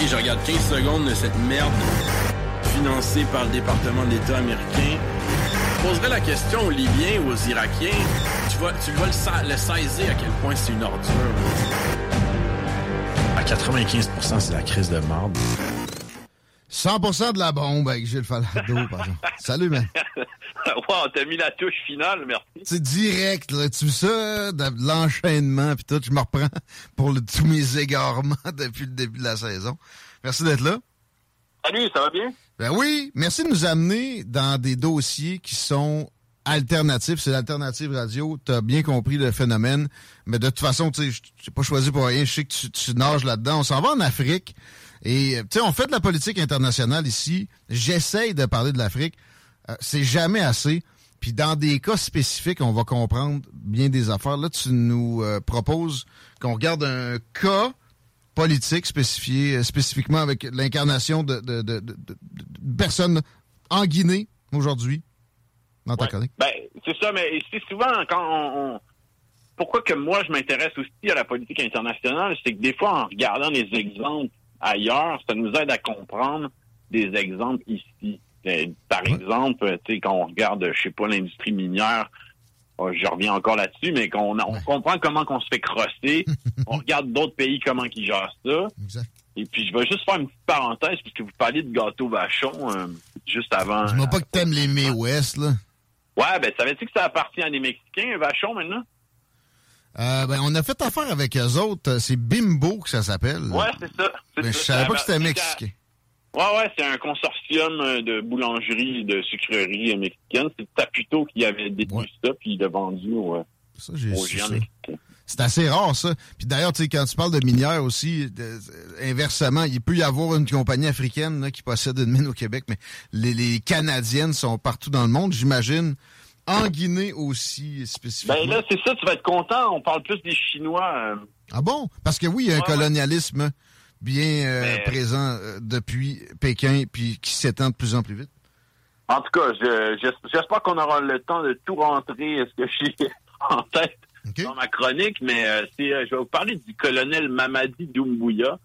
Ok, je regarde 15 secondes de cette merde financée par le département de l'État américain. Je poserais la question aux Libyens ou aux Irakiens. Tu vas, tu vas le, sa- le saisir à quel point c'est une ordure. À 95%, c'est la crise de marde. 100% de la bombe avec Gilles Falado, par exemple. Salut, man. wow, t'as mis la touche finale, merci. C'est direct, là. Tu ça, de l'enchaînement, puis tout, je me reprends pour le- tous mes égarements depuis le début de la saison. Merci d'être là. Salut, ça va bien? Ben oui, merci de nous amener dans des dossiers qui sont alternatifs. C'est l'alternative radio. Tu as bien compris le phénomène. Mais de toute façon, tu sais, je t'ai pas choisi pour rien. Je sais que tu, tu nages là-dedans. On s'en va en Afrique. Et, euh, tu sais, on fait de la politique internationale ici. J'essaye de parler de l'Afrique. Euh, c'est jamais assez. Puis dans des cas spécifiques, on va comprendre bien des affaires. Là, tu nous euh, proposes qu'on regarde un cas politique spécifié, euh, spécifiquement avec l'incarnation de, de, de, de- de- de personnes en Guinée aujourd'hui, dans ta Ouais. Ben, c'est ça, mais c'est souvent quand on, on- Pourquoi que moi, je m'intéresse aussi à la politique internationale, c'est que des fois, en regardant les exemples ailleurs, ça nous aide à comprendre des exemples ici. Euh, Par exemple, euh, quand on regarde, je sais pas, l'industrie minière, oh, je reviens encore là-dessus, mais qu'on on comprend comment qu'on se fait crosser, on regarde d'autres pays comment ils gèrent ça. Exact. Et puis, je vais juste faire une petite parenthèse, puisque vous parliez de gâteau vachon euh, juste avant. Dis-moi pas que t'aimes les May West, là. Ouais, ben, savais-tu que ça appartient à des Mexicains, un vachon, maintenant? Euh, ben, on a fait affaire avec eux autres. C'est Bimbo que ça s'appelle. Ouais, c'est ça. Mais je ça. savais Ça pas que c'était mexicain. Ouais, ouais, c'est un consortium euh, de boulangerie, de sucrerie euh, mexicaine. C'est Taputo qui avait détenu ça, puis il l'a vendu au, euh, Ça, aux géants mexicains. C'est assez rare, ça. Puis d'ailleurs, tu sais, quand tu parles de minière aussi, de- euh, inversement, il peut y avoir une compagnie africaine là, qui possède une mine au Québec, mais les, les Canadiennes sont partout dans le monde, j'imagine. En Guinée aussi, spécifiquement. Ben là, c'est ça, tu vas être content. On parle plus des Chinois. euh, Ah bon? Parce que oui, il y a un ouais. colonialisme bien euh, Mais- présent euh, depuis Pékin, puis qui s'étend de plus en plus vite? En tout cas, je- j'es- j'espère qu'on aura le temps de tout rentrer, ce que j'ai en tête dans ma chronique, mais euh, euh, je vais vous parler du colonel Mamadi Doumbouya.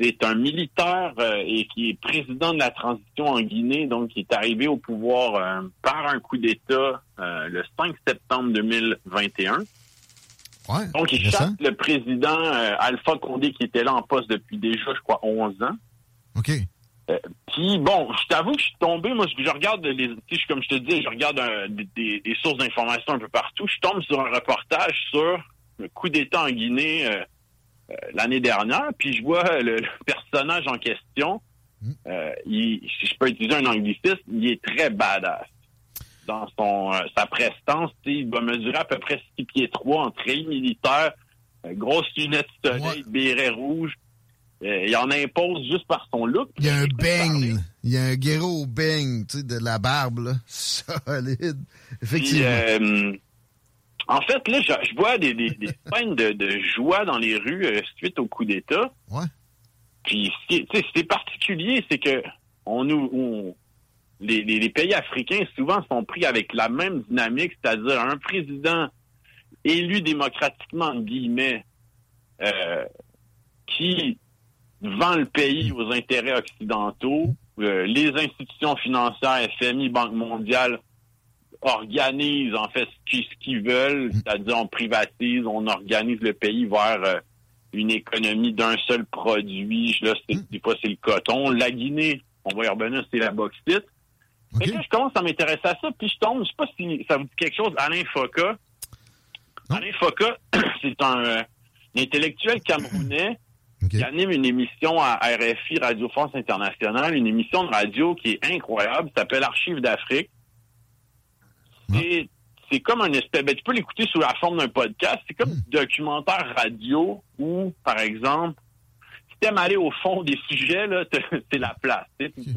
C'est un militaire euh, et qui est président de la transition en Guinée, donc qui est arrivé au pouvoir par un coup d'État le 5 septembre 2021. Ouais. Donc, il chasse le président euh, Alpha Condé qui était là en poste depuis déjà, je crois, 11 ans. OK. Puis bon, je t'avoue que je suis tombé, moi je, je regarde les, comme je te dis, je regarde euh, des, sources d'informations un peu partout. Je tombe sur un reportage sur le coup d'État en Guinée euh, euh, l'année dernière, puis je vois le, le personnage en question. euh, il, si je peux utiliser un anglicisme, il est très badass. Dans son euh, sa prestance, tu sais, il doit mesurer à peu près 6 pieds 3 en treillis militaire, euh, grosse lunette de soleil, béret rouge. Euh, il en impose juste par son look. Il y a un beigne. Il y a un tu sais, de la barbe, là. Solide. Puis, euh, en fait, là, je, je vois des, des, des scènes de, de joie dans les rues euh, suite au coup d'État. Ouais. Puis, ce qui est- tu sais, c'est particulier, c'est que on nous, on- les, les- les pays africains souvent sont pris avec la même dynamique, c'est-à-dire un président élu démocratiquement, guillemets, euh, qui vend le pays aux intérêts occidentaux, euh, les institutions financières, FMI, Banque mondiale, organisent en fait ce qu'ils veulent, mm. c'est-à-dire on privatise, on organise le pays vers euh, une économie d'un seul produit. Là, c'est, mm. pas c'est le coton. La Guinée, on va y revenir, c'est la bauxite. Et là, je commence à m'intéresser à ça, puis je tombe, je sais pas si ça vous dit quelque chose, Alain Foka. Alain Foka, c'est un, intellectuel camerounais qui anime une émission à RFI, Radio France Internationale, une émission de radio qui est incroyable, s'appelle Archives d'Afrique. C'est comme un espèce, ben, tu peux l'écouter sous la forme d'un podcast, c'est comme un documentaire radio où, par exemple, si t'aimes aller au fond des sujets, là, c'est la place.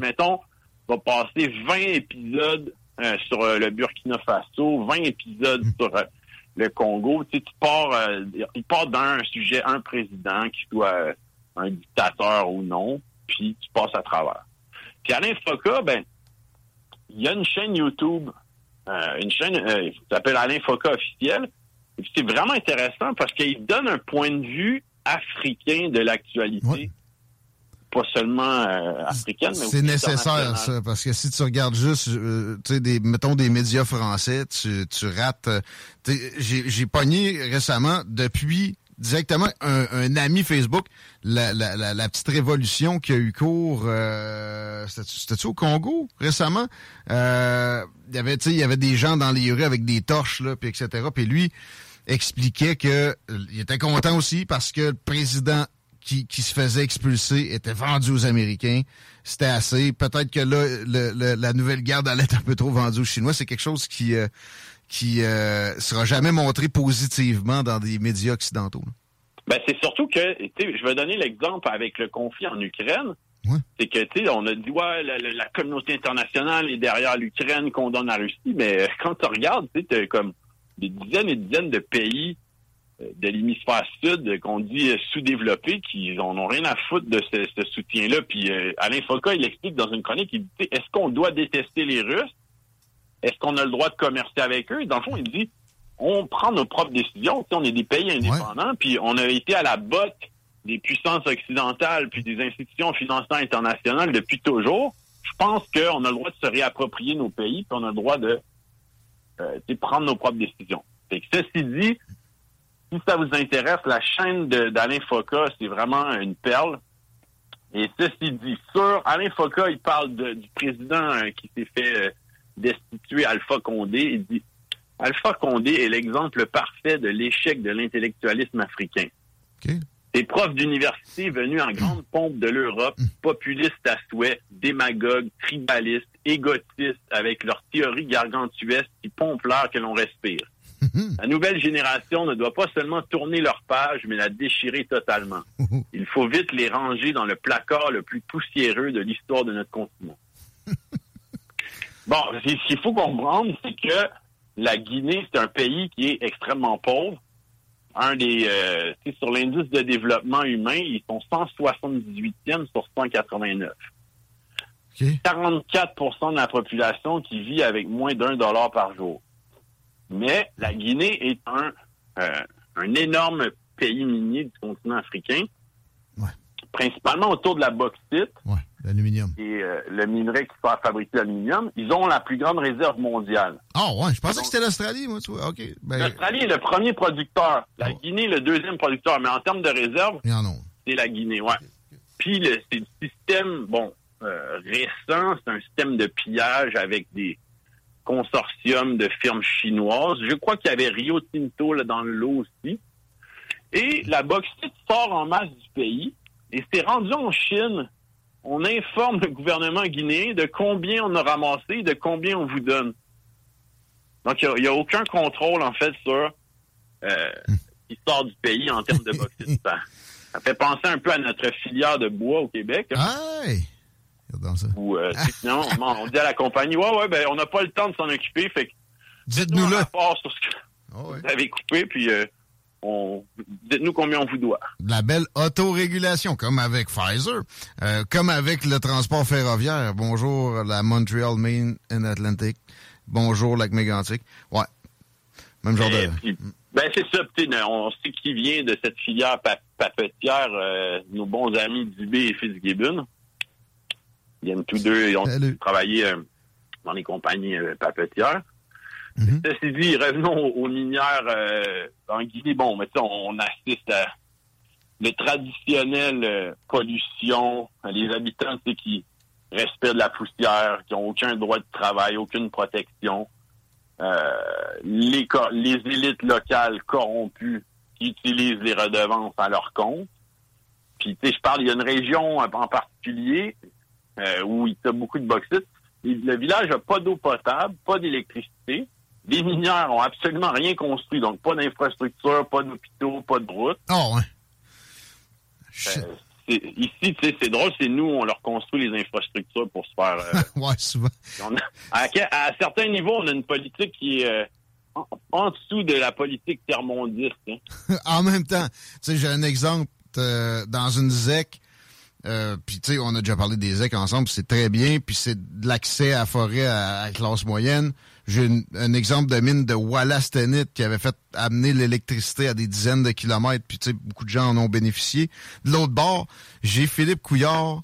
Mettons, on va passer 20 épisodes euh, sur euh, le Burkina Faso, 20 épisodes hmm. sur euh, le Congo. Tu, sais, tu pars, il part d'un sujet, un président qui soit un dictateur ou non, puis tu passes à travers. Puis Alain Foka, ben, il y a une chaîne YouTube euh, une chaîne euh, qui s'appelle Alain Foka officiel. C'est vraiment intéressant parce qu'il donne un point de vue africain de l'actualité. Pas seulement euh, africaine, mais C'est nécessaire, ça, parce que si tu regardes juste, tu sais, des, mettons des médias français, tu, tu rates. J'ai pogné récemment, depuis directement un, ami Facebook, la, la, la, petite révolution qui a eu cours, euh, c'était-tu au Congo récemment? Euh, y avait, il y avait des gens dans les rues avec des torches, là, puis etc. Puis lui expliquait que euh, il était content aussi parce que le président qui, qui se faisait expulser était vendu aux Américains. C'était assez. Peut-être que là, le, la nouvelle garde allait être un peu trop vendue aux Chinois. C'est quelque chose qui... Euh, qui euh, sera jamais montré positivement dans des médias occidentaux. Ben, c'est surtout que, je vais donner l'exemple avec le conflit en Ukraine. C'est que, tu sais, on a dit, ouais, la, communauté internationale est derrière l'Ukraine, condamne la Russie, mais euh, quand tu regardes, tu sais, comme des dizaines et dizaines de pays de l'hémisphère sud qu'on dit sous-développés qui n'ont rien à foutre de ce, soutien-là. Puis Alain Foucault, il explique dans une chronique, il dit, est-ce qu'on doit détester les Russes? Est-ce qu'on a le droit de commercer avec eux? Dans le fond, il dit, on prend nos propres décisions. on est des pays indépendants, puis on a été à la botte des puissances occidentales puis des institutions financières internationales depuis toujours. Je pense qu'on a le droit de se réapproprier nos pays, puis on a le droit de, euh, prendre nos propres décisions. Fait que ceci dit, si ça vous intéresse, la chaîne d'Alain Foka, c'est vraiment une perle. Et ceci dit, sur Alain Foka, il parle du président euh, qui s'est fait euh, destituer Alpha Condé. Il dit Alpha Condé est l'exemple parfait de l'échec de l'intellectualisme africain. Des profs d'université venus en grande pompe de l'Europe, populistes à souhait, démagogues, tribalistes, égotistes, avec leurs théories gargantuesques qui pompent l'air que l'on respire. La nouvelle génération ne doit pas seulement tourner leur page, mais la déchirer totalement. Il faut vite les ranger dans le placard le plus poussiéreux de l'histoire de notre continent. bon, ce qu'il faut comprendre, c'est que la Guinée, c'est un pays qui est extrêmement pauvre. Un des, euh, sur l'indice de développement humain, ils sont 178e sur 189. 44% de la population qui vit avec moins d'un dollar par jour. Mais la Guinée est un, euh, un énorme pays minier du continent africain, principalement autour de la bauxite. L'aluminium. Et euh, le minerai qui sert fabriquer l'aluminium, ils ont la plus grande réserve mondiale. Ah ouais, je pensais que c'était l'Australie, moi, tu vois. OK. Ben... L'Australie est le premier producteur. La oh. Guinée, le deuxième producteur. Mais en termes de réserve, c'est la Guinée, ouais. Puis c'est le système, bon, euh, récent, c'est un système de pillage avec des consortiums de firmes chinoises. Je crois qu'il y avait Rio Tinto là, dans le lot aussi. Et la bauxite sort en masse du pays et c'est rendu en Chine on informe le gouvernement guinéen de combien on a ramassé, de combien on vous donne. Donc, il n'y a, aucun contrôle, en fait, sur euh, l'histoire du pays en termes de bauxite. ça, fait penser un peu à notre filière de bois au Québec. Ah, ça. Ou, euh, sinon, on dit à la compagnie, ouais, ouais, ben, on n'a pas le temps de s'en occuper, fait Dites-nous là. sur ce que ah vous avez coupé, puis euh, dites-nous combien on vous doit. La belle autorégulation, comme avec Pfizer, euh, comme avec le transport ferroviaire. Bonjour la Montreal, Maine and Atlantic. Bonjour Lac Mégantic. Ouais. Même genre de... ben c'est ça, on sait qui vient de cette filière papetière, nos bons amis Dubé et Fitzgibbon. Ils viennent tous deux, ils ont travaillé euh, dans les compagnies papetières. Mhm. Ceci dit, revenons aux, aux minières euh, en Guinée. Bon, mais tu sais, on, on assiste à le traditionnel euh, pollution, les habitants qui respirent de la poussière, qui ont aucun droit de travail, aucune protection, euh, les, les élites locales corrompues qui utilisent les redevances à leur compte. Puis, tu sais, je parle, il y a une région en particulier euh, où il y a beaucoup de bauxite. Le village n'a pas d'eau potable, pas d'électricité. Les mineurs ont absolument rien construit, donc pas d'infrastructure, pas d'hôpitaux, pas de routes. Ah, ouais. Shit. Euh, ici, tu sais, c'est drôle, c'est nous, on leur construit les infrastructures pour se faire. euh, ouais, souvent. a- à, certains niveaux, on a une politique qui est euh, en, en dessous de la politique tiers-mondiste. hein. en même temps, tu sais, j'ai un exemple euh, dans une ZEC. Euh, puis tu sais, on a déjà parlé des ZEC ensemble, c'est très bien, puis c'est de l'accès à la forêt à, à la classe moyenne. J'ai un exemple de mine de Wallace-Tenit qui avait fait amener l'électricité à des dizaines de kilomètres, puis tu sais, beaucoup de gens en ont bénéficié. De l'autre bord, j'ai Philippe Couillard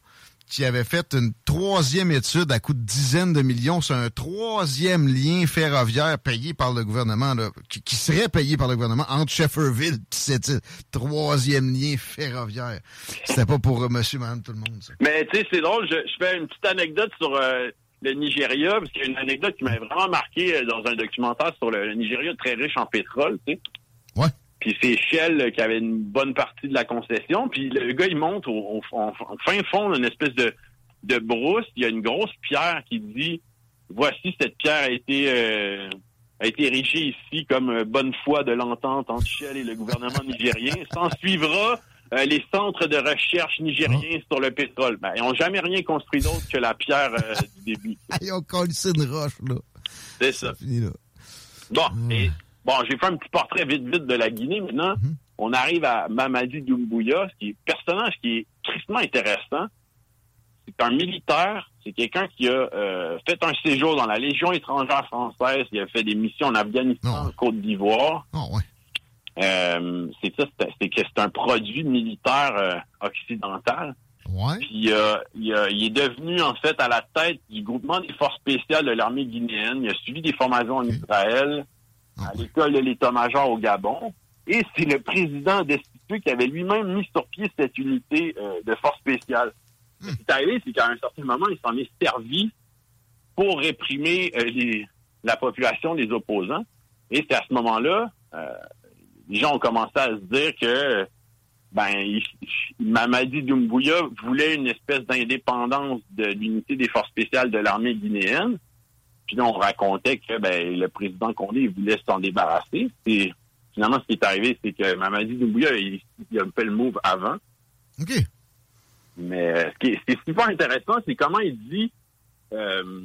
qui avait fait une troisième étude à coût de dizaines de millions sur un troisième lien ferroviaire payé par le gouvernement, qui, serait payé par le gouvernement entre Shefferville et cette île. Troisième lien ferroviaire. C'était pas pour euh, monsieur, madame, tout le monde. Mais tu sais, c'est drôle, je, fais une petite anecdote sur euh, le Nigeria, parce qu'il y a une anecdote qui m'avait vraiment marqué euh, dans un documentaire sur le, le Nigeria très riche en pétrole, tu sais. Puis c'est Shell qui avait une bonne partie de la concession. Puis le gars, il monte au, au- en- en fin fond d'une espèce de, de brousse. Il y a une grosse pierre qui dit voici cette pierre a été euh, a été érigée ici comme euh, bonne foi de l'entente entre Shell et le gouvernement nigérien. S'en suivra euh, les centres de recherche nigériens sur le pétrole. Ben, ils n'ont jamais rien construit d'autre que la pierre euh, du début. Ils ont collé une roche, là. C'est ça. Fini, là. Bon, et, bon, j'ai fait un petit portrait vite vite de la Guinée. Maintenant, on arrive à Mamadi Doumbouya, ce qui est un personnage qui est tristement intéressant. C'est un militaire, c'est quelqu'un qui a euh, fait un séjour dans la Légion étrangère française, il a fait des missions en Afghanistan, en Côte d'Ivoire. Ouais. Euh, c'est ça, c'est que c'est un produit militaire euh, occidental. Ouais. Puis euh, il, a- il est devenu en fait à la tête du groupement des forces spéciales de l'armée guinéenne. Il a suivi des formations en Israël, à l'école de l'état-major au Gabon. Et c'est le président destitué qui avait lui-même mis sur pied cette unité euh, de forces spéciales. Ce qui est arrivé, c'est qu'à un certain moment, il s'en est servi pour réprimer euh, les- la population des opposants. Et c'est à ce moment-là, euh, les gens ont commencé à se dire que ben, il- Mamadi Doumbouya voulait une espèce d'indépendance de l'unité des forces spéciales de l'armée guinéenne. Puis là, on racontait que ben, le président Condé il voulait s'en débarrasser. Et finalement, ce qui est arrivé, c'est que Mamadi Doumbouya, il, il a fait le move avant. OK. Mais euh, ce qui est, ce qui est super intéressant, c'est comment il dit euh,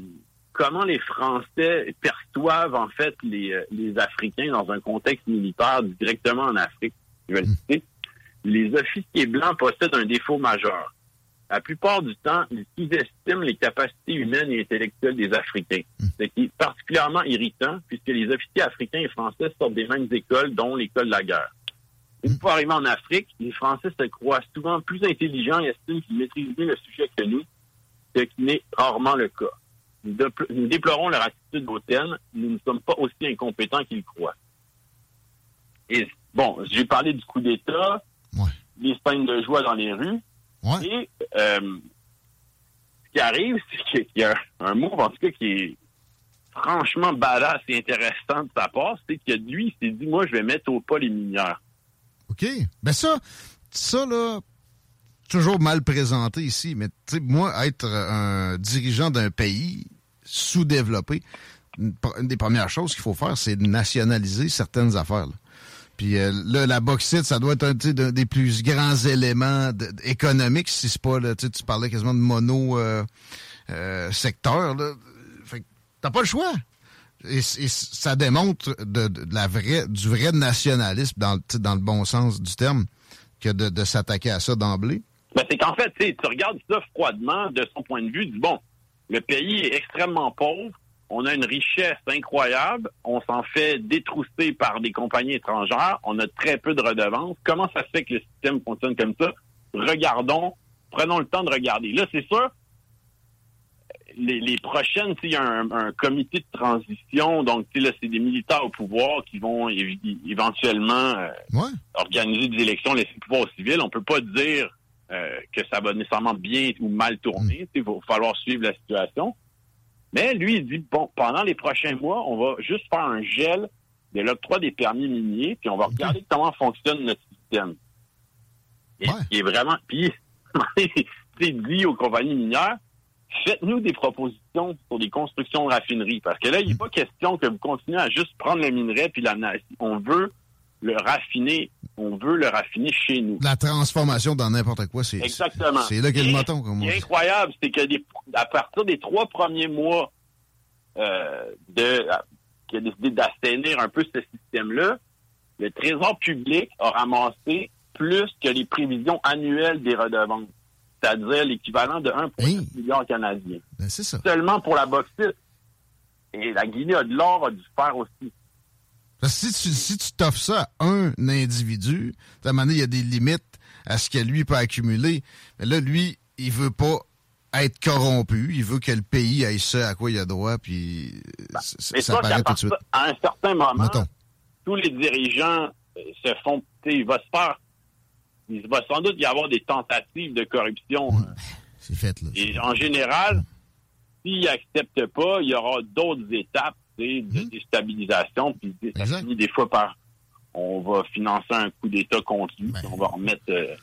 comment les Français perçoivent en fait les, euh, les Africains dans un contexte militaire directement en Afrique. Je vais le citer. Les officiers blancs possèdent un défaut majeur. La plupart du temps, ils sous-estiment les capacités humaines et intellectuelles des Africains. Ce qui est particulièrement irritant puisque les officiers africains et français sortent des mêmes écoles, dont l'école de la guerre. Une fois arrivés en Afrique, les Français se croient souvent plus intelligents et estiment qu'ils maîtrisent mieux le sujet que nous, ce qui n'est rarement le cas. Nous, dépl- nous déplorons leur attitude hautaine, nous ne sommes pas aussi incompétents qu'ils croient. Et bon, j'ai parlé du coup d'État, Ouais. des scènes de joie dans les rues, Ouais. et euh, ce qui arrive, c'est qu'il y a un move, en tout cas, qui est franchement badass et intéressant de sa part, c'est que lui, il s'est dit, moi, je vais mettre au pas les mineurs. OK. Ben ça, ça, là, toujours mal présenté ici, mais tu sais, moi, être un dirigeant d'un pays sous-développé, une, des premières choses qu'il faut faire, c'est de nationaliser certaines affaires. là. Puis euh, là, la bauxite, ça doit être un des plus grands éléments économiques, si c'est pas, là, tu parlais quasiment de mono euh, euh, secteur. Là. Fait t'as pas le choix. Et, ça démontre de, la vraie, du vrai nationalisme dans, le- bon sens du terme que de, s'attaquer à ça d'emblée. Ben, c'est qu'en fait, tu regardes ça froidement de son point de vue, du bon, le pays est extrêmement pauvre, on a une richesse incroyable, on s'en fait détrousser par des compagnies étrangères, on a très peu de redevances. Comment ça se fait que le système fonctionne comme ça? Regardons, prenons le temps de regarder. Là, c'est sûr, les, les prochaines, il y a un, un, comité de transition, donc là, c'est des militaires au pouvoir qui vont éventuellement euh, ouais. organiser des élections, laisser le pouvoir aux civils. On peut pas dire euh, que ça va nécessairement bien ou mal tourner. Mm. Il va falloir suivre la situation. Mais lui, il dit, bon, pendant les prochains mois, on va juste faire un gel de l'octroi des permis miniers, puis on va regarder comment fonctionne notre système. Et Ouais. est vraiment... Puis, il dit aux compagnies minières, faites-nous des propositions sur des constructions de raffineries. Parce que là, il n'est pas question que vous continuez à juste prendre le minerai puis l'amener. On veut le raffiner. On veut le raffiner chez nous. La transformation dans n'importe quoi, c'est Exactement. c'est là qu'est le moton. Comme on incroyable, c'est que des- à partir des trois premiers mois euh, de qui a décidé d'assainir un peu ce système-là, le Trésor public a ramassé plus que les prévisions annuelles des redevances, c'est-à-dire l'équivalent de 1,7 Hey. milliard canadien, Ben, c'est ça. seulement pour la bauxite. Et la Guinée a de l'or a dû faire aussi. Parce que si tu, si tu t'offres ça à un individu, à un moment donné, il y a des limites à ce que lui peut accumuler. Mais là, lui, il veut pas être corrompu. Il veut que le pays ait ça à quoi il a droit, puis euh, Mais ça ça, paraît tout de suite. à un certain moment, Mettons. tous les dirigeants euh, se font, il va se faire, il va sans doute y avoir des tentatives de corruption. C'est fait, là. Et en général, s'ils n'acceptent pas, il y aura d'autres étapes de Mhm. déstabilisation. Puis ça Exact. finit des fois par on va financer un coup d'État contre lui, Ben. puis on va remettre euh,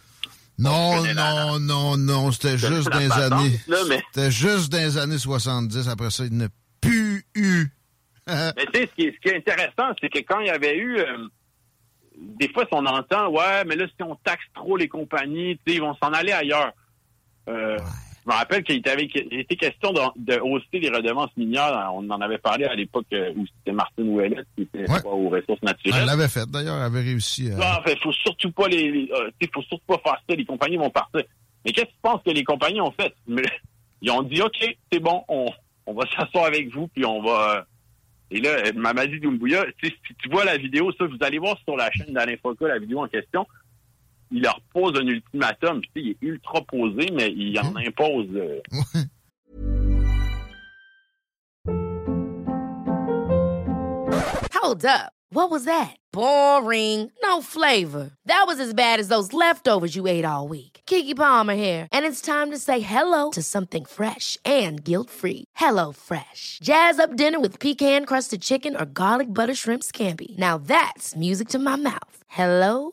Non, la- non, non, non, c'était juste dans les années... mais- C'était juste dans les années 70. Après ça, il n'a plus eu... Mais tu sais, ce qui, est, ce qui est intéressant, c'est que quand il y avait eu, euh, des fois, si on entend, ouais, mais là, si on taxe trop les compagnies, ils vont s'en aller ailleurs. Euh, Je me rappelle qu'il était question de, de hausser les redevances minières. On en avait parlé à l'époque euh, où c'était Martin Ouellet qui était Ouais. aux ressources Elle naturelles. l'avait fait, d'ailleurs. Elle avait réussi à... Non, fait, faut surtout pas les, les- euh, tu sais, faut surtout pas faire ça. Les compagnies vont partir. Mais qu'est-ce que tu penses que les compagnies ont fait? Ils ont dit, ok, c'est bon, on, on va s'asseoir avec vous, puis on va. euh, Et là, Mamadi Doumbouya, si tu vois la vidéo, ça, vous allez voir sur la chaîne d'Alain Foka la vidéo en question. Il leur pose un ultimatum, puis tu sais, il est ultra posé, mais il en impose. euh, Hold up. What was that? Boring. No flavor. That was as bad as those leftovers you ate all week. Kiki Palmer here, and it's time to say hello to something fresh and guilt-free. Hello Fresh. Jazz up dinner with pecan-crusted chicken or garlic butter shrimp scampi. Now that's music to my mouth. Hello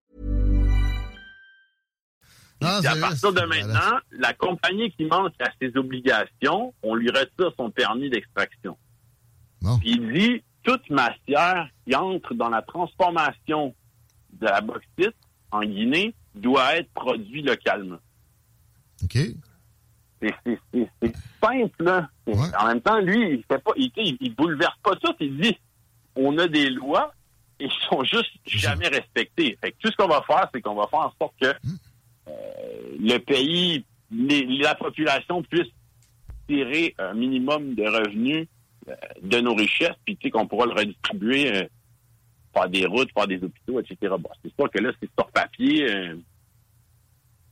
Puis à partir de maintenant, la compagnie qui manque à ses obligations, on lui retire son permis d'extraction. Bon. Puis il dit, toute matière qui entre dans la transformation de la bauxite en Guinée doit être produite localement. OK. C'est simple, là. Ouais. En même temps, lui, il fait pas, il, tu sais, il, il bouleverse pas tout. Il dit, on a des lois et ils sont juste jamais respectées. Fait que tout ce qu'on va faire, c'est qu'on va faire en sorte que Hmm. Euh, le pays, la population puisse tirer un minimum de revenus euh, de nos richesses, puis tu sais qu'on pourra le redistribuer, euh, faire des routes, faire des hôpitaux, etc. Bon, c'est sûr que là, c'est sur papier.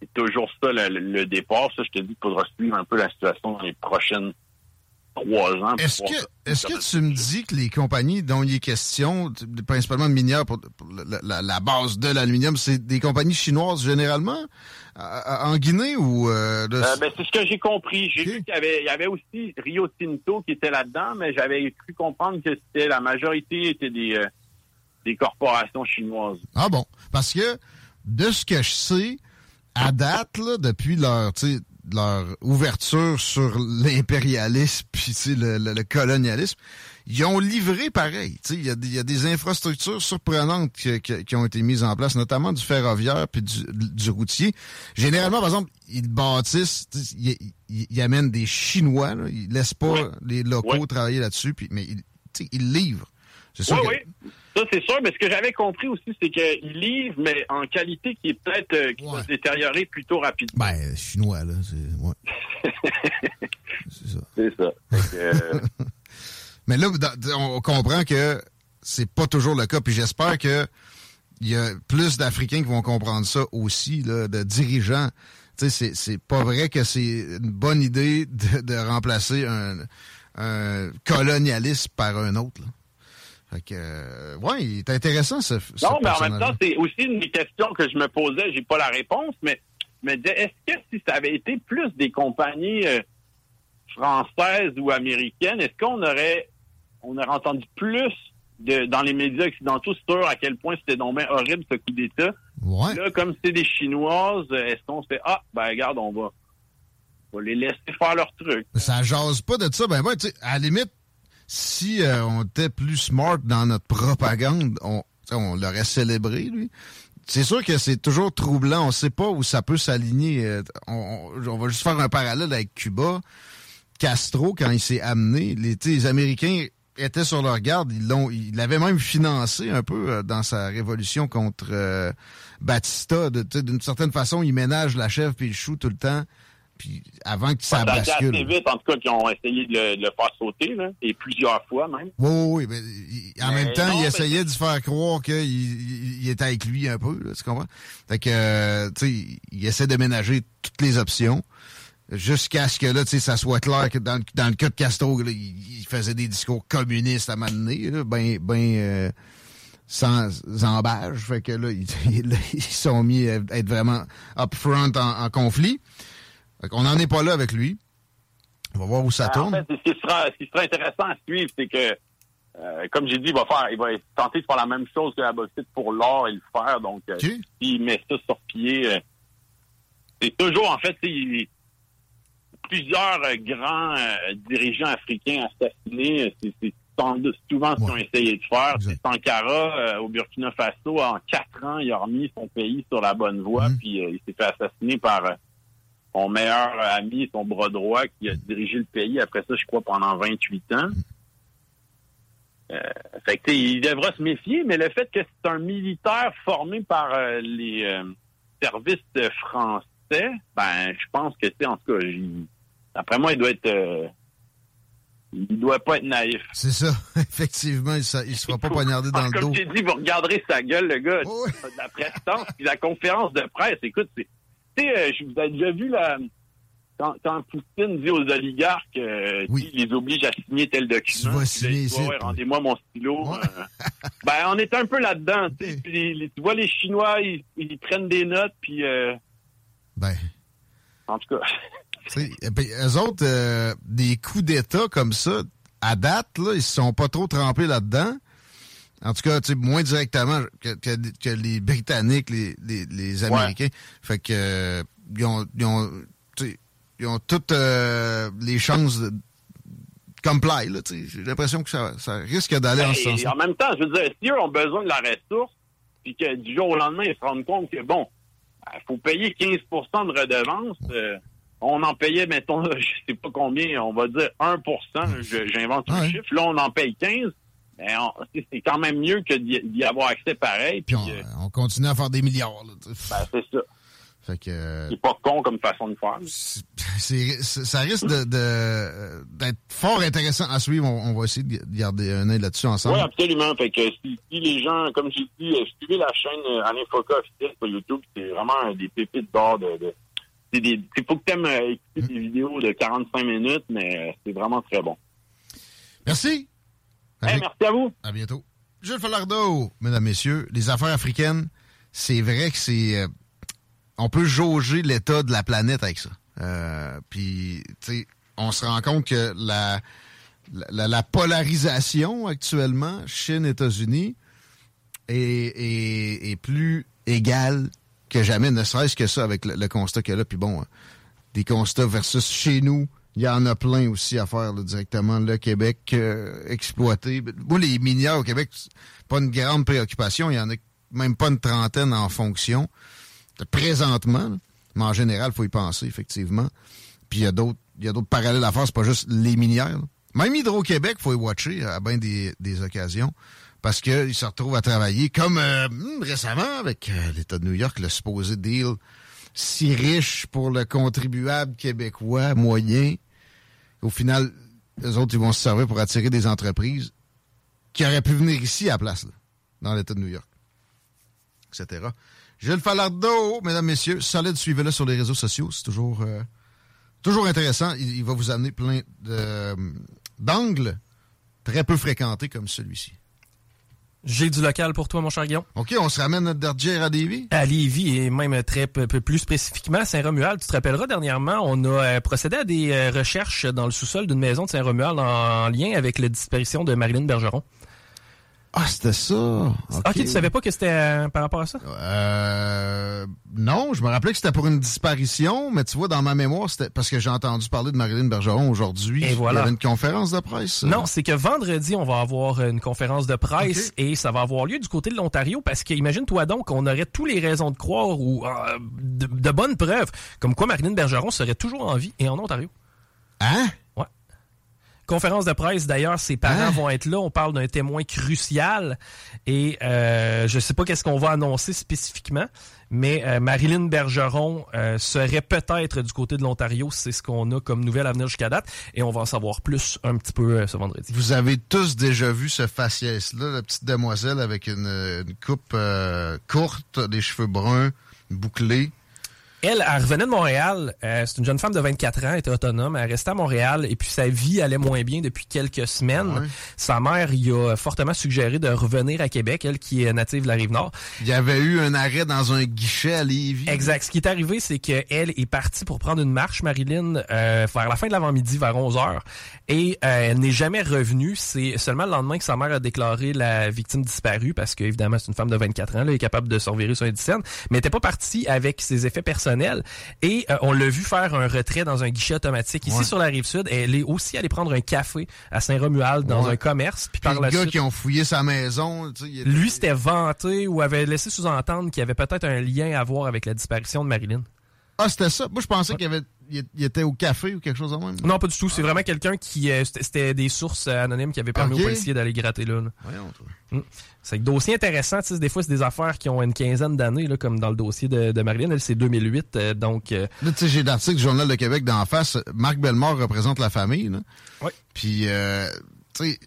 c'est toujours ça le- le départ. Ça, je te dis qu'il faudra suivre un peu la situation dans les prochaines trois ans. pour Est-ce que, est-ce que tu me dis que les compagnies dont il est question, principalement minières pour, pour la, la- la base de l'aluminium, c'est des compagnies chinoises généralement à- à- en Guinée ou euh, de- Euh, ben, c'est ce que j'ai compris. J'ai Ok. vu qu'il y avait, il y avait aussi Rio Tinto qui était là-dedans, mais j'avais cru comprendre que c'était la majorité était des, euh, des corporations chinoises. Ah bon? Parce que de ce que je sais, à date, là, depuis leur, leur ouverture sur l'impérialisme puis le, le, le, colonialisme, ils ont livré pareil. Il y, y, a des infrastructures surprenantes qui, qui, qui, ont été mises en place, notamment du ferroviaire puis du, du routier. Généralement, par exemple, ils bâtissent, ils, ils, ils, amènent des Chinois, là, ils laissent pas les locaux travailler là-dessus, puis mais ils, ils livrent. Que... Ça, c'est sûr. Mais ce que j'avais compris aussi, c'est qu'ils livrent, mais en qualité qui est peut-être euh, qui ouais. se détériorer plutôt rapidement. Ben, chinois, là. C'est ouais. ça. C'est ça. Que, euh... mais là, on comprend que c'est pas toujours le cas. Puis j'espère que il y a plus d'Africains qui vont comprendre ça aussi, là, de dirigeants. Tu sais, c'est pas vrai que c'est une bonne idée de, de remplacer un, un colonialisme par un autre. Là. Fait que, euh, ouais, il est intéressant ce. ce non, mais en même temps, c'est aussi une des questions que je me posais. J'ai pas la réponse, mais mais est-ce que si ça avait été plus des compagnies euh, françaises ou américaines, est-ce qu'on aurait on aurait entendu plus de dans les médias occidentaux sur à quel point c'était donc horrible ce coup d'État? Ouais. Là, comme c'est des chinoises, est-ce qu'on se fait ah ben regarde, on va, on va les laisser faire leur truc. Ça jase pas de ça, ben ouais, tu sais, à la limite si euh, on était plus smart dans notre propagande, on, on l'aurait célébré, lui. C'est sûr que c'est toujours troublant. On sait pas où ça peut s'aligner. On, on, va juste faire un parallèle avec Cuba. Castro, quand il s'est amené, les, les Américains étaient sur leur garde. Ils l'ont, ils l'avaient même financé un peu euh, dans sa révolution contre euh, Batista. d'une certaine façon, il ménage la chèvre puis le chou tout le temps puis avant que ça ça bascule. assez vite, en tout cas, qui ont essayé de le, de le, faire sauter, là, et plusieurs fois même. Oui, oui, oui. Mais, il, en mais même temps, non, il essayait de faire croire qu'il il, il était avec lui un peu, là, tu comprends? Fait que, euh, tu sais, il essaie de ménager toutes les options jusqu'à ce que là, tu sais, ça soit clair que dans, dans le cas de Castro, là, il, il, faisait des discours communistes à là, ben, ben, euh, sans embâche. Fait que là, ils, ils sont mis à être vraiment upfront en, en conflit. On n'en est pas là avec lui. On va voir où ça tourne. En fait, ce qui sera, ce qui sera intéressant à suivre, c'est que, euh, comme j'ai dit, il va faire, il va tenter de faire la même chose que la bauxite pour l'or et le fer. Donc, euh, okay. s'il met ça sur pied, euh, c'est toujours, en fait, il, plusieurs grands dirigeants africains assassinés. C'est souvent ce qu'ils ont essayé de faire. C'est Sankara, au Burkina Faso, en quatre ans, il a remis son pays sur la bonne voie, mm. puis il s'est fait assassiner par son meilleur ami, son bras droit, qui a dirigé le pays après ça, je crois, pendant 28 ans. Euh, fait que, il devra se méfier, mais le fait que c'est un militaire formé par euh, les euh, services français, ben, je pense que, tu en tout cas, après moi, il doit être, il doit pas être naïf. C'est ça, effectivement, il, ne se fera pas poignarder dans le comme dos. Comme j'ai dit, vous regarderez sa gueule, le gars, oh oui. la prestance, puis la conférence de presse, écoute, c'est euh, je vous avez déjà vu la, quand, quand Poutine dit aux oligarques euh, oui. il les oblige à signer tel document. Ouais, rendez-moi mon stylo. Ouais. Euh, ben, on est un peu là-dedans. Okay. Tu vois, les Chinois, ils, ils prennent des notes, puis... Euh, ben... En tout cas... ben, eux autres, des coups d'État comme ça, à date, là, ils se sont pas trop trempés là-dedans. En tout cas, moins directement que, que, que, les Britanniques, les, les, les Américains. Ouais. Fait que euh, ils ont, ils ont, ils ont toutes euh, les chances de comply. J'ai l'impression que ça, ça risque d'aller ben, en ce sens. En même temps, je veux dire, si eux ont besoin de la ressource, puis que du jour au lendemain, ils se rendent compte que, bon, il faut payer 15% de redevance. Euh, on en payait, mettons, je sais pas combien, on va dire 1% j'invente un ouais. chiffre. Là, on en paye 15 mais c'est quand même mieux que d'y avoir accès pareil. Puis, on, euh, on, continue à faire des milliards. Là, ben, c'est ça. Fait que. Euh, c'est pas con comme façon de faire. Ça risque de, d'être fort intéressant à suivre. On, on, va essayer de garder un œil là-dessus ensemble. Oui, absolument. Fait que si, si les gens, comme j'ai dit, suivez la chaîne Alain Foca officielle sur YouTube. C'est vraiment des pépites d'or de. de c'est des, faut que t'aimes euh, écouter des vidéos de 45 minutes, mais euh, c'est vraiment très bon. Merci. Hey, merci à vous. À bientôt. Jules Falardeau, mesdames, messieurs, les affaires africaines, c'est vrai que c'est. Euh, on peut jauger l'état de la planète avec ça. Euh, Puis, tu sais, on se rend compte que la, la, la polarisation actuellement, Chine-États-Unis, est, est, est, plus égale que jamais, ne serait-ce que ça avec le, le constat qu'il y a là. Puis bon, des constats versus chez nous. Il y en a plein aussi à faire là, directement. Le Québec euh, exploité. Moi, les minières au Québec, pas une grande préoccupation. Il y en a même pas une trentaine en fonction. Présentement, là. mais en général, il faut y penser, effectivement. Puis il y a d'autres il y a d'autres parallèles à faire, c'est pas juste les minières. là. Même Hydro-Québec, faut y watcher à bien des, des occasions. Parce qu'ils se retrouvent à travailler comme euh, hmm, récemment avec euh, l'État de New York, le supposé deal si riche pour le contribuable québécois moyen. Au final, les autres, ils vont se servir pour attirer des entreprises qui auraient pu venir ici à la place, là, dans l'État de New York, etc. Gilles Falardeau, mesdames, messieurs, solide, suivez-le sur les réseaux sociaux. C'est toujours, euh, toujours intéressant. Il, va vous amener plein de, d'angles très peu fréquentés comme celui-ci. J'ai du local pour toi, mon cher Guillaume. OK, on se ramène notre Dergier à Davy? À Lévis et même très plus spécifiquement à Saint-Romuald. Tu te rappelleras, dernièrement, on a euh, procédé à des euh, recherches dans le sous-sol d'une maison de Saint-Romuald en lien avec la disparition de Marilyn Bergeron. Ah, c'était ça. OK, tu savais pas que c'était euh, par rapport à ça? Euh, non, je me rappelais que c'était pour une disparition, mais tu vois, dans ma mémoire, c'était parce que j'ai entendu parler de Marilyn Bergeron aujourd'hui. Et voilà. Il y avait une conférence de presse. Non, c'est que vendredi, on va avoir une conférence de presse et ça va avoir lieu du côté de l'Ontario parce que imagine-toi donc on aurait tous les raisons de croire ou euh, de, de bonnes preuves comme quoi Marilyn Bergeron serait toujours en vie et en Ontario. Hein? Conférence de presse, d'ailleurs, ses parents Hein? vont être là. On parle d'un témoin crucial. Et euh, je sais pas qu'est-ce qu'on va annoncer spécifiquement, mais euh, Marilyn Bergeron euh, serait peut-être du côté de l'Ontario. C'est ce qu'on a comme nouvelle à venir jusqu'à date. Et on va en savoir plus un petit peu euh, ce vendredi. Vous avez tous déjà vu ce faciès-là, la petite demoiselle avec une, une coupe euh, courte, des cheveux bruns, bouclés. Elle, elle revenait de Montréal. Euh, c'est une jeune femme de 24 ans, elle était autonome. Elle restait à Montréal et puis sa vie allait moins bien depuis quelques semaines. Ouais. Sa mère y a fortement suggéré de revenir à Québec, elle qui est native de la Rive-Nord. Il y avait eu un arrêt dans un guichet à Lévis. Exact. Ce qui est arrivé, c'est qu'elle est partie pour prendre une marche, Marilyn, euh, vers la fin de l'avant-midi, vers 11 heures. Et euh, elle n'est jamais revenue. C'est seulement le lendemain que sa mère a déclaré la victime disparue, parce qu'évidemment, c'est une femme de 24 ans, là, elle est capable de surveiller sur un dixaine, mais elle n'était pas partie avec ses effets personnels. Et euh, on l'a vu faire un retrait dans un guichet automatique. Ici, Ouais. sur la Rive-Sud, elle est aussi allée prendre un café à Saint-Romuald, dans Ouais. un commerce. Puis Puis par la gars suite... qui ont fouillé sa maison, tu sais, il était- Lui, c'était vanté ou avait laissé sous-entendre qu'il y avait peut-être un lien à voir avec la disparition de Marilyn. Ah, c'était ça. Moi, je pensais qu'il avait, il était au café ou quelque chose de même. Non, pas du tout. C'est vraiment quelqu'un qui. euh, c'était- des sources euh, anonymes qui avaient permis Ok. aux policiers d'aller gratter là. là. Voyons, toi. C'est un dossier intéressant. Des fois, c'est des affaires qui ont une quinzaine d'années, comme dans le dossier de, de Marilyn. Elle, c'est 2008. euh, donc, euh, Là, tu sais, j'ai l'article du Journal de Québec d'en face. Marc Bellemare représente la famille, là. Ouais. Puis, euh, tu sais,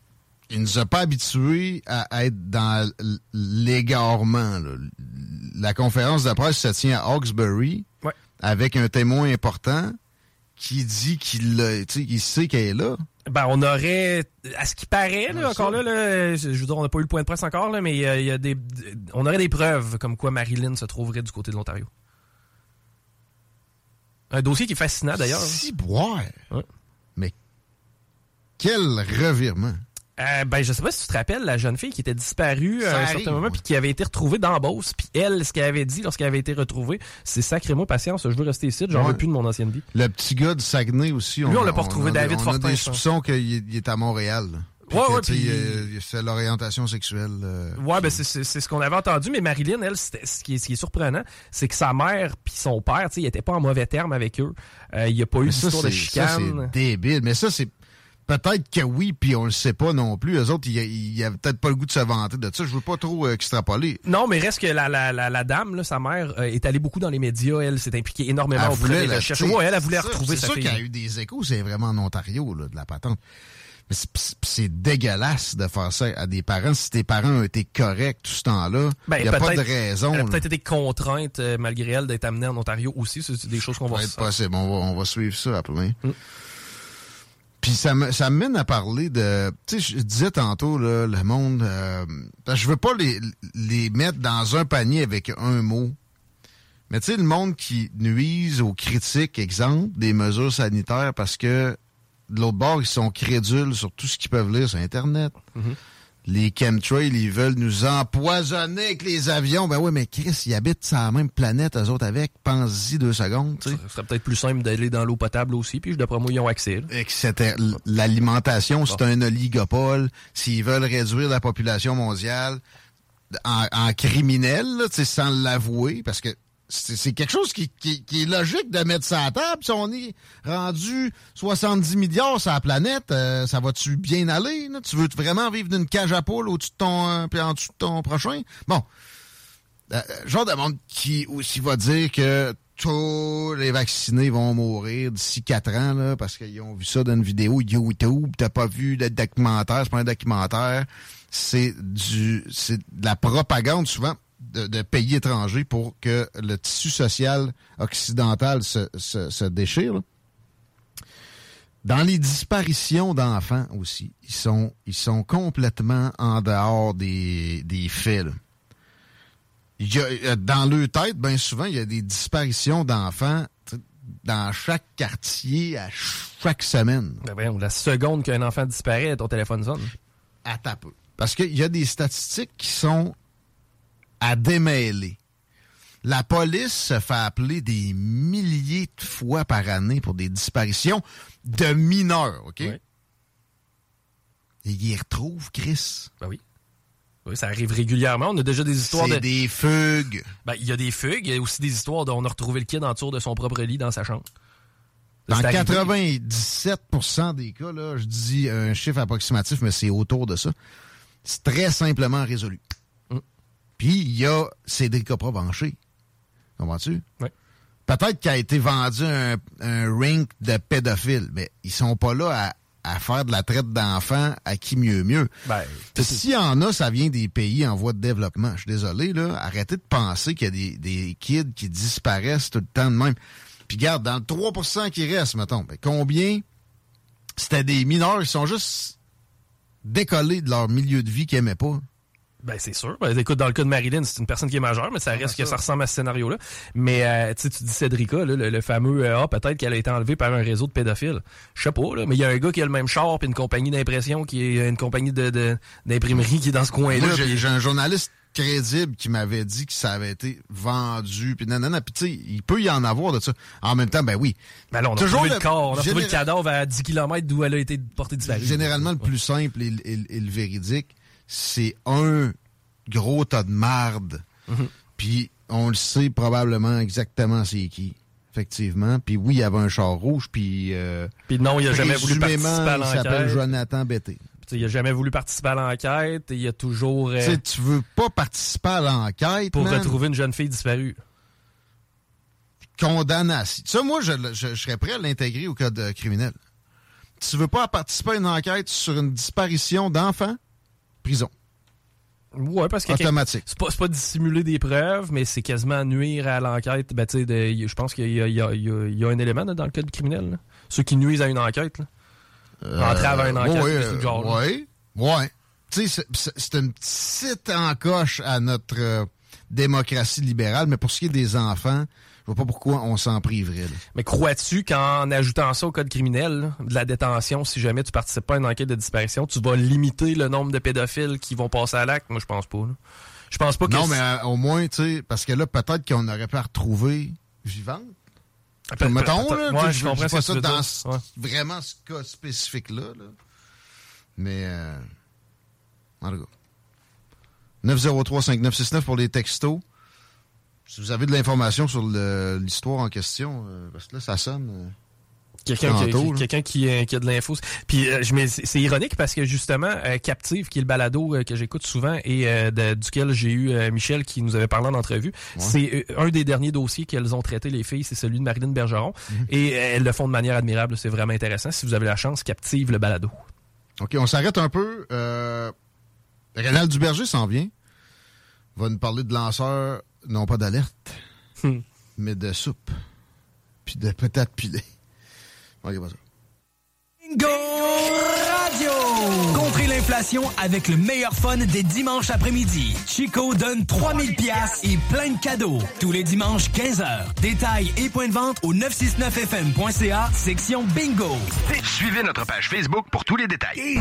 il nous a pas habitués à être dans l'égarement. La conférence de presse se tient à Hawkesbury. Avec un témoin important qui dit qu'il sait qu'elle est là. ben, on aurait. À ce qui paraît, là, encore là, là, je veux dire, on n'a pas eu le point de presse encore, là, mais euh, il y a des. On aurait des preuves comme quoi Marilyn se trouverait du côté de l'Ontario. Un dossier qui est fascinant d'ailleurs. Si boire. Ouais. Mais quel revirement. Euh, ben, je sais pas si tu te rappelles la jeune fille qui était disparue Ça à un arrive, certain moment puis qui avait été retrouvée dans Beauce. Puis elle, ce qu'elle avait dit lorsqu'elle avait été retrouvée, c'est sacrément patience, je veux rester ici, j'en Ouais. veux plus de mon ancienne vie. Le petit gars de Saguenay aussi. Lui, on l'a pas retrouvé, David on Fortin, a des soupçons qu'il est- à Montréal. Puis Ouais, que, ouais, puis- fait l'orientation sexuelle. euh, Ouais, ben c'est c'est- c'est ce qu'on avait entendu, mais Marilyn, elle, ce qui est, ce qui est surprenant, c'est que sa mère puis son père, tu sais, ils étaient pas en mauvais termes avec eux. Euh, il y a pas eu mais ça, d'histoire de c'est ça, chicane. c'est débile. Mais ça, c'est peut-être que oui, puis on le sait pas non plus. Eux autres, ils ils avaient peut-être pas le goût de se vanter de ça. Je veux pas trop euh, extrapoler. Non, mais reste que la, la, la, la dame, là, sa mère, euh, est allée beaucoup dans les médias. Elle s'est impliquée énormément Elle auprès des recherches. Ouais, elle, elle voulait ça, retrouver C'est sa sûr fille. qu'il y a eu des échos, c'est vraiment en Ontario, là, de la patente. Mais c'est- c'est c'est dégueulasse de faire ça à des parents. Si tes parents ont été corrects tout ce temps-là, il Ben, n'y a pas de peut-être- raison. Elle a peut-être été contrainte, euh, malgré elle, d'être amenée en Ontario aussi. C'est c'est des choses qu'on va Ça va être se faire. possible. On va, on va suivre ça à plein. Mm. Puis ça me, ça mène à parler de... Tu sais, je disais tantôt, là, le monde... euh, je veux pas les, les mettre dans un panier avec un mot. Mais tu sais, le monde qui nuise aux critiques, exemple, des mesures sanitaires parce que de l'autre bord, ils sont crédules sur tout ce qu'ils peuvent lire sur Internet. Mhm. Les chemtrails, ils veulent nous empoisonner avec les avions. Ben oui, mais Chris, ils habitent sur la même planète, eux autres avec. Pense-y deux secondes. Ce serait peut-être plus simple d'aller dans l'eau potable aussi, puis d'après moi, ils ont accès. Etc. L'alimentation, c'est un oligopole. S'ils veulent réduire la population mondiale en, en criminel, là, sans l'avouer, parce que c'est quelque chose qui, est logique de mettre ça à table. Si on est rendu 70 milliards sur la planète, euh, ça va-tu bien aller? Tu veux vraiment vivre d'une cage à poules au-dessus de ton euh, puis en dessous de ton prochain? Bon. Euh, genre de monde qui aussi va dire que tous les vaccinés vont mourir d'ici 4 ans là, parce qu'ils ont vu ça dans une vidéo YouTube. T'as pas vu le documentaire, c'est pas un documentaire. C'est du c'est de la propagande souvent de, pays étrangers pour que le tissu social occidental se, se, déchire. Dans les disparitions d'enfants aussi, ils sont, ils sont complètement en dehors des, des faits. Euh, dans leur tête, bien souvent, il y a des disparitions d'enfants dans chaque quartier à chaque semaine. Ben la seconde qu'un enfant disparaît, ton téléphone sonne. À taper. Parce qu'il y a des statistiques qui sont à démêler. La police se fait appeler des milliers de fois par année pour des disparitions de mineurs, OK? Et ils y retrouvent, Chris. Ben oui. Oui, ça arrive régulièrement. On a déjà des histoires de... des fugues. Ben, il y a des fugues. Il y a aussi des histoires dont on a retrouvé le kid en tour de son propre lit dans sa chambre. Dans 97% des cas, là, je dis un chiffre approximatif, mais c'est autour de ça. C'est très simplement résolu. Puis il y a Cédric Provencher. Comprends-tu? Oui. Peut-être qu'il a été vendu un, un rink de pédophiles, mais ils sont pas là à, faire de la traite d'enfants à qui mieux mieux. Ben, S'il y en a, ça vient des pays en voie de développement. Je suis désolé, là. Arrêtez de penser qu'il y a des, des kids qui disparaissent tout le temps de même. Puis garde, dans le 3% qui reste, mettons, ben, combien c'était des mineurs qui sont juste décollés de leur milieu de vie qu'ils n'aimaient pas? Ben c'est sûr. Ben, écoute, dans le cas de Marilyn, c'est une personne qui est majeure, mais ça reste que ça ressemble à ce scénario-là. Mais euh, tu dis Cédrica, là, le, fameux euh, ah peut-être qu'elle a été enlevée par un réseau de pédophiles. Je sais pas, là, mais il y a un gars qui a le même char puis une compagnie d'impression qui est une compagnie de d'imprimerie qui est dans ce coin-là. J'ai un journaliste crédible qui m'avait dit que ça avait été vendu puis nanana puis tu sais il peut y en avoir de ça en même temps ben oui ben là, on a Toujours le, corps on a trouvé le cadavre à 10 km d'où elle a été portée disparue généralement le plus simple et le véridique c'est un gros tas de marde. Mhm. Puis on le sait probablement exactement c'est qui. Effectivement. Puis oui, il y avait un char rouge, puis... Euh, puis non, il a jamais voulu participer à l'enquête. Il s'appelle Jonathan Betté. Il a jamais voulu participer à l'enquête. Il a toujours... Euh, tu veux pas participer à l'enquête, Pour retrouver une jeune fille disparue. Condamnation. Ça, moi, je, je serais prêt à l'intégrer au code criminel. Tu veux pas participer à une enquête sur une disparition d'enfants? Prison. Ouais, parce que c'est pas, pas dissimuler des preuves, mais c'est quasiment nuire à l'enquête. Ben, je pense qu'il y, a, un élément dans le code criminel. Ceux qui nuisent à une enquête. Là. Euh, Entrave à une enquête. Oui, oui. Ouais. Tu sais, c'est une petite encoche à notre euh, démocratie libérale, mais pour ce qui est des enfants, je vois pas pourquoi on s'en priverait. Mais crois-tu qu'en ajoutant ça au code criminel, de la détention, si jamais tu participes pas à une enquête de disparition, tu vas limiter le nombre de pédophiles qui vont passer à l'acte? Moi, je pense pas. Je pense pas que... Non, mais euh, au moins, tu sais, parce que là, peut-être qu'on aurait pu la retrouver vivante. mettons, là, je comprends pas ça dans vraiment ce cas spécifique-là. Mais, euh, en tout cas. 903-5969 pour les textos. Si vous avez de l'information sur l'histoire en question, euh, parce que là, ça sonne. Euh, quelqu'un qui, quelqu'un qui, euh, qui, a de l'info. Puis c'est ironique parce que justement, Captive, qui est le balado que j'écoute souvent et duquel j'ai eu Michel qui nous avait parlé en entrevue, c'est un des derniers dossiers qu'elles ont traité les filles, c'est celui de Marilyn Bergeron. Mhm. Et elles le font de manière admirable, c'est vraiment intéressant. Si vous avez la chance, Captive le balado. OK, on s'arrête un peu. Rénal Duberger s'en vient. Va nous parler de lanceurs non pas d'alerte, hmm. mais de soupe. Puis de peut-être pilées. Ok, pas ça. Bingo Radio! Contrez l'inflation avec le meilleur fun des dimanches après-midi. Chico donne 3000 pièces et plein de cadeaux. Tous les dimanches, 15h. Détails et points de vente au 969fm.ca, section Bingo. Suivez notre page Facebook pour tous les détails.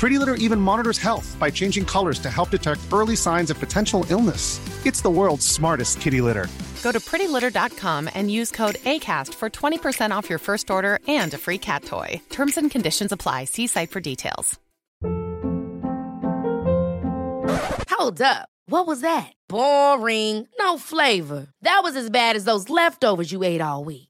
Pretty Litter even monitors health by changing colors to help detect early signs of potential illness. It's the world's smartest kitty litter. Go to prettylitter.com and use code ACAST for 20% off your first order and a free cat toy. Terms and conditions apply. See site for details. Hold up. What was that? Boring. No flavor. That was as bad as those leftovers you ate all week.